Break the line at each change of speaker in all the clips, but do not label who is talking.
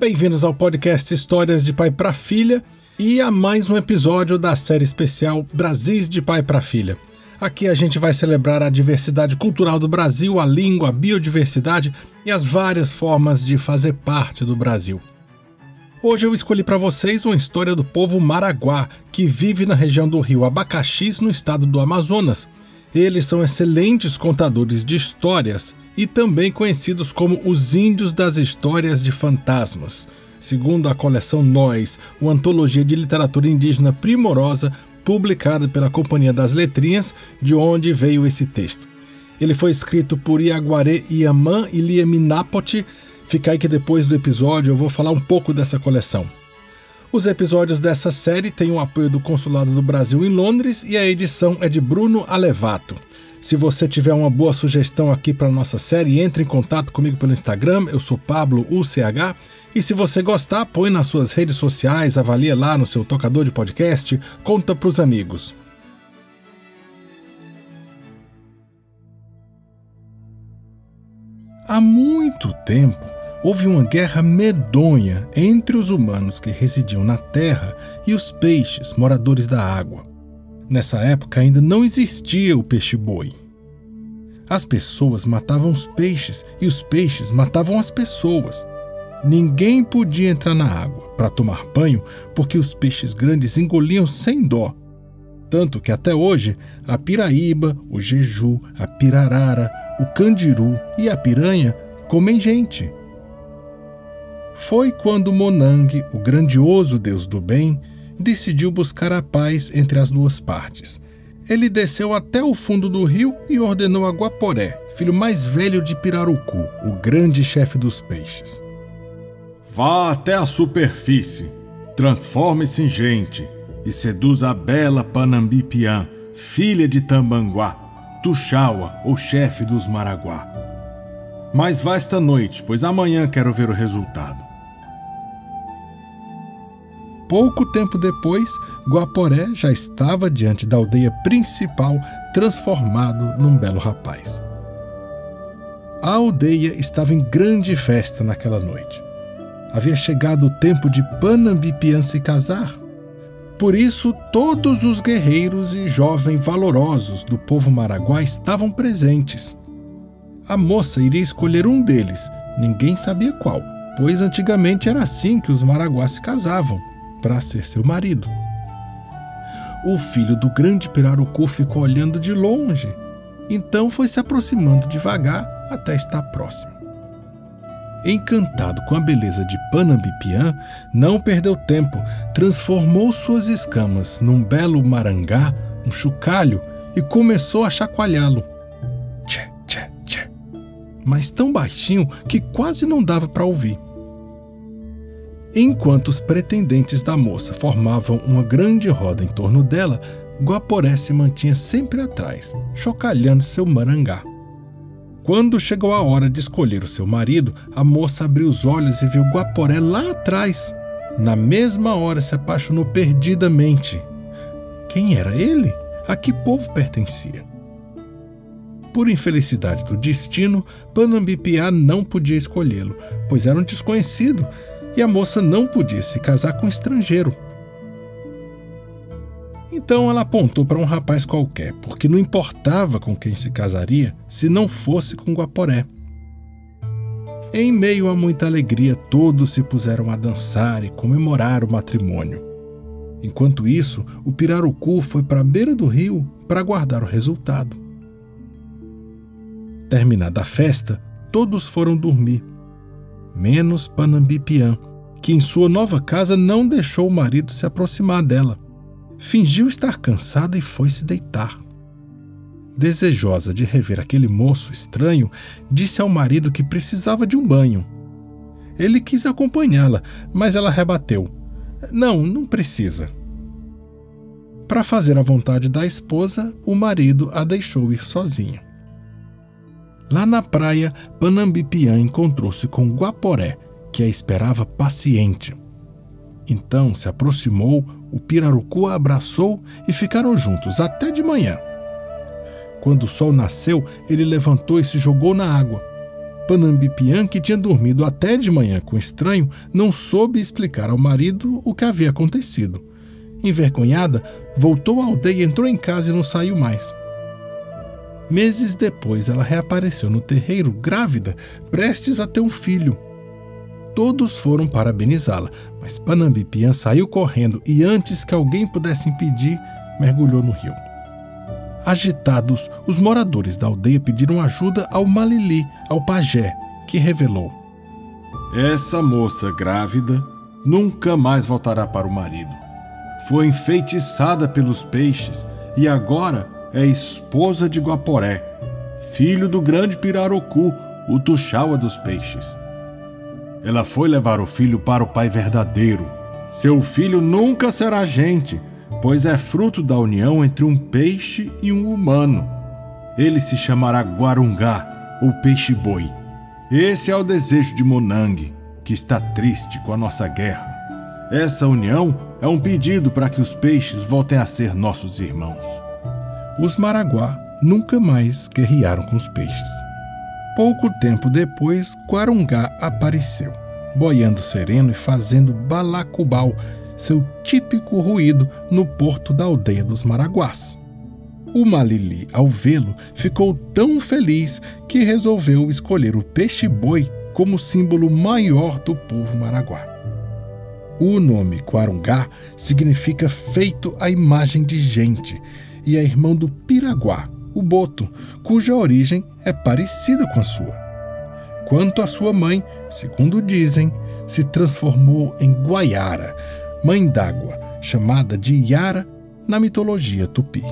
Bem-vindos ao podcast Histórias de Pai para Filha e a mais um episódio da série especial Brasis de Pai para Filha. Aqui a gente vai celebrar a diversidade cultural do Brasil, a língua, a biodiversidade e as várias formas de fazer parte do Brasil. Hoje eu escolhi para vocês uma história do povo Maraguá, que vive na região do rio Abacaxis, no estado do Amazonas. Eles são excelentes contadores de histórias e também conhecidos como os Índios das Histórias de Fantasmas. Segundo a coleção Nós, uma antologia de literatura indígena primorosa publicada pela Companhia das Letrinhas, de onde veio esse texto. Ele foi escrito por Iaguaré Iamã e Lieminapote. Fica aí que depois do episódio eu vou falar um pouco dessa coleção. Os episódios dessa série têm o apoio do Consulado do Brasil em Londres e a edição é de Bruno Alevato. Se você tiver uma boa sugestão aqui para nossa série, entre em contato comigo pelo Instagram, eu sou Pablo UCH. E se você gostar, põe nas suas redes sociais, avalia lá no seu tocador de podcast, conta para os amigos. Há muito tempo, houve uma guerra medonha entre os humanos que residiam na terra e os peixes, moradores da água. Nessa época ainda não existia o peixe-boi. As pessoas matavam os peixes e os peixes matavam as pessoas. Ninguém podia entrar na água para tomar banho porque os peixes grandes engoliam sem dó. Tanto que até hoje a piraíba, o jeju, a pirarara, o candiru e a piranha comem gente. Foi quando Monang, o grandioso deus do bem, decidiu buscar a paz entre as duas partes. Ele desceu até o fundo do rio e ordenou a Guaporé, filho mais velho de Pirarucu, o grande chefe dos peixes.
Vá até a superfície, transforme-se em gente e seduza a bela Panambipiã, filha de Tambanguá, Tuxaua, o chefe dos Maraguá. Mas vá esta noite, pois amanhã quero ver o resultado.
Pouco tempo depois, Guaporé já estava diante da aldeia principal, transformado num belo rapaz. A aldeia estava em grande festa naquela noite. Havia chegado o tempo de Panambipian se casar. Por isso, todos os guerreiros e jovens valorosos do povo maraguá estavam presentes. A moça iria escolher um deles, ninguém sabia qual, pois antigamente era assim que os maraguás se casavam para ser seu marido. O filho do grande pirarucu ficou olhando de longe, então foi se aproximando devagar até estar próximo. Encantado com a beleza de Panambipiã, não perdeu tempo, transformou suas escamas num belo marangá, um chocalho, e começou a chacoalhá-lo. Tchê, tchê, tchê. Mas tão baixinho que quase não dava para ouvir. Enquanto os pretendentes da moça formavam uma grande roda em torno dela, Guaporé se mantinha sempre atrás, chocalhando seu marangá. Quando chegou a hora de escolher o seu marido, a moça abriu os olhos e viu Guaporé lá atrás. Na mesma hora se apaixonou perdidamente. Quem era ele? A que povo pertencia? Por infelicidade do destino, Panambipiá não podia escolhê-lo, pois era um desconhecido e a moça não podia se casar com um estrangeiro. Então ela apontou para um rapaz qualquer, porque não importava com quem se casaria se não fosse com Guaporé. Em meio a muita alegria, todos se puseram a dançar e comemorar o matrimônio. Enquanto isso, o pirarucu foi para a beira do rio para aguardar o resultado. Terminada a festa, todos foram dormir, menos Panambipiã, que em sua nova casa não deixou o marido se aproximar dela. Fingiu estar cansada e foi se deitar. Desejosa de rever aquele moço estranho, disse ao marido que precisava de um banho. Ele quis acompanhá-la, mas ela rebateu: Não, não precisa. Para fazer a vontade da esposa, o marido a deixou ir sozinha. Lá na praia, Panambipiã encontrou-se com Guaporé, que a esperava paciente. Então se aproximou, o pirarucu a abraçou e ficaram juntos até de manhã. Quando o sol nasceu, ele levantou e se jogou na água. Panambipian, que tinha dormido até de manhã com estranho, não soube explicar ao marido o que havia acontecido. Envergonhada, voltou à aldeia, entrou em casa e não saiu mais. Meses depois, ela reapareceu no terreiro, grávida, prestes a ter um filho. Todos foram parabenizá-la, mas Panambipian saiu correndo e, antes que alguém pudesse impedir, mergulhou no rio. Agitados, os moradores da aldeia pediram ajuda ao Malili, ao pajé, que revelou:
Essa moça grávida nunca mais voltará para o marido. Foi enfeitiçada pelos peixes e agora é esposa de Guaporé, filho do grande pirarucu, o Tuxaua dos peixes. Ela foi levar o filho para o pai verdadeiro. Seu filho nunca será gente, pois é fruto da união entre um peixe e um humano. Ele se chamará Guarungá, ou peixe-boi. Esse é o desejo de Monang, que está triste com a nossa guerra. Essa união é um pedido para que os peixes voltem a ser nossos irmãos
os Maraguá nunca mais guerrearam com os peixes. Pouco tempo depois, Guarungá apareceu, boiando sereno e fazendo balacubal, seu típico ruído no porto da aldeia dos Maraguás. O Malili, ao vê-lo, ficou tão feliz que resolveu escolher o peixe-boi como símbolo maior do povo maraguá. O nome Guarungá significa feito à imagem de gente e é irmão do Piraguá, o boto, cuja origem é parecida com a sua. Quanto à sua mãe, segundo dizem, se transformou em Guaiara, mãe d'água, chamada de Yara na mitologia tupi.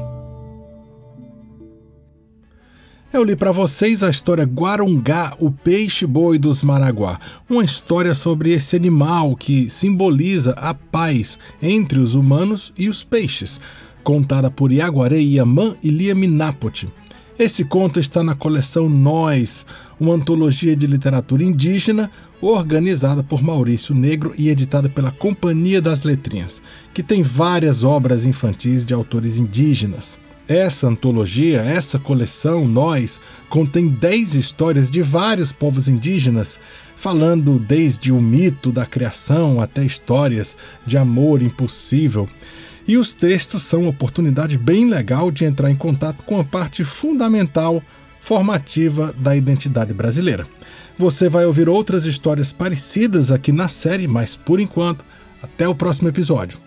Eu li para vocês a história Guarungá, o peixe-boi dos Maraguá, uma história sobre esse animal que simboliza a paz entre os humanos e os peixes, contada por Iaguaré Yaman e Lia Minapote. Esse conto está na coleção Nós, uma antologia de literatura indígena organizada por Maurício Negro e editada pela Companhia das Letrinhas, que tem várias obras infantis de autores indígenas. Essa antologia, essa coleção, Nós, contém 10 histórias de vários povos indígenas, falando desde o mito da criação até histórias de amor impossível. E os textos são uma oportunidade bem legal de entrar em contato com a parte fundamental, formativa da identidade brasileira. Você vai ouvir outras histórias parecidas aqui na série, mas por enquanto, até o próximo episódio.